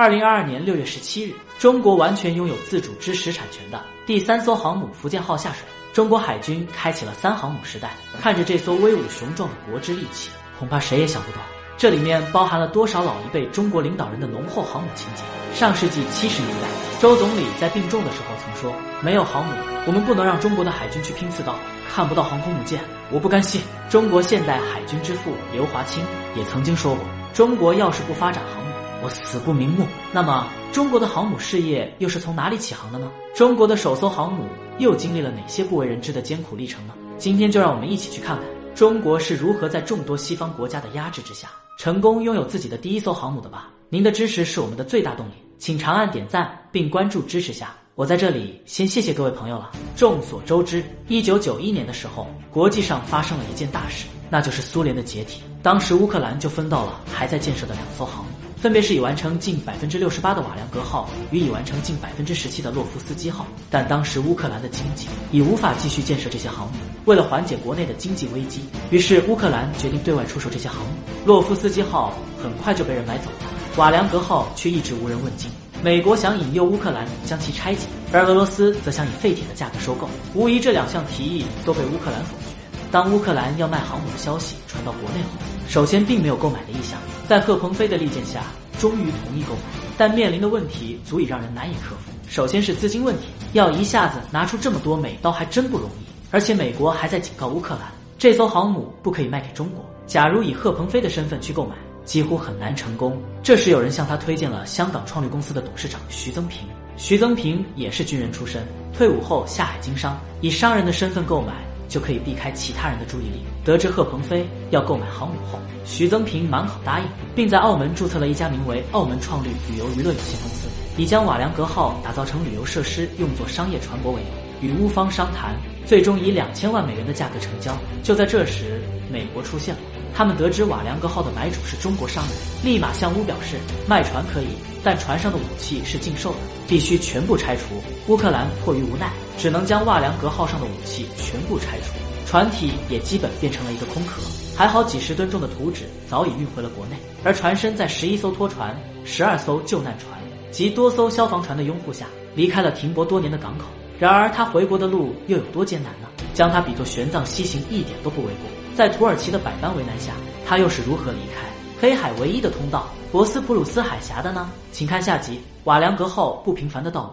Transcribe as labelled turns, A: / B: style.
A: 二零二二年六月十七日，中国完全拥有自主知识产权的第三艘航母福建号下水，中国海军开启了三航母时代。看着这艘威武雄壮的国之利器，恐怕谁也想不到，这里面包含了多少老一辈中国领导人的浓厚航母情节。上世纪七十年代，周总理在病重的时候曾说：“没有航母，我们不能让中国的海军去拼刺刀，看不到航空母舰，我不甘心。”中国现代海军之父刘华清也曾经说过：“中国要是不发展航母，我死不瞑目。”那么，中国的航母事业又是从哪里起航的呢？中国的首艘航母又经历了哪些不为人知的艰苦历程呢？今天就让我们一起去看看中国是如何在众多西方国家的压制之下，成功拥有自己的第一艘航母的吧。您的支持是我们的最大动力，请长按点赞并关注支持下。我在这里先谢谢各位朋友了。众所周知，一九九一年的时候，国际上发生了一件大事，那就是苏联的解体。当时乌克兰就分到了还在建设的两艘航母，分别是已完成近百分之六十八的瓦良格号与已完成近百分之十七的洛夫斯基号。但当时乌克兰的经济已无法继续建设这些航母，为了缓解国内的经济危机，于是乌克兰决定对外出售这些航母。洛夫斯基号很快就被人买走了。瓦良格号却一直无人问津。美国想引诱乌克兰将其拆解，而俄罗斯则想以废铁的价格收购。无疑，这两项提议都被乌克兰否决。当乌克兰要卖航母的消息传到国内后，首先并没有购买的意向，在贺鹏飞的力荐下，终于同意购买。但面临的问题足以让人难以克服。首先是资金问题，要一下子拿出这么多美刀还真不容易。而且美国还在警告乌克兰，这艘航母不可以卖给中国。假如以贺鹏飞的身份去购买，几乎很难成功。这时，有人向他推荐了香港创绿公司的董事长徐增平。徐增平也是军人出身，退伍后下海经商，以商人的身份购买，就可以避开其他人的注意力。得知贺鹏飞要购买航母后，徐增平满口答应，并在澳门注册了一家名为澳门创绿旅游娱乐有限公司，以将瓦良格号打造成旅游设施，用作商业船舶为由，与乌方商谈，最终以两千万美元的价格成交。就在这时，美国出现了。他们得知瓦良格号的买主是中国商人，立马向乌表示卖船可以，但船上的武器是禁售的，必须全部拆除。乌克兰迫于无奈，只能将瓦良格号上的武器全部拆除，船体也基本变成了一个空壳。还好几十吨重的图纸早已运回了国内，而船身在十一艘拖船、十二艘救难船及多艘消防船的拥护下，离开了停泊多年的港口。然而他回国的路又有多艰难呢？将他比作玄奘西行，一点都不为过。在土耳其的百般为难下，他又是如何离开黑海唯一的通道——博斯普鲁斯海峡的呢？请看下集《瓦良格号不平凡的道路》。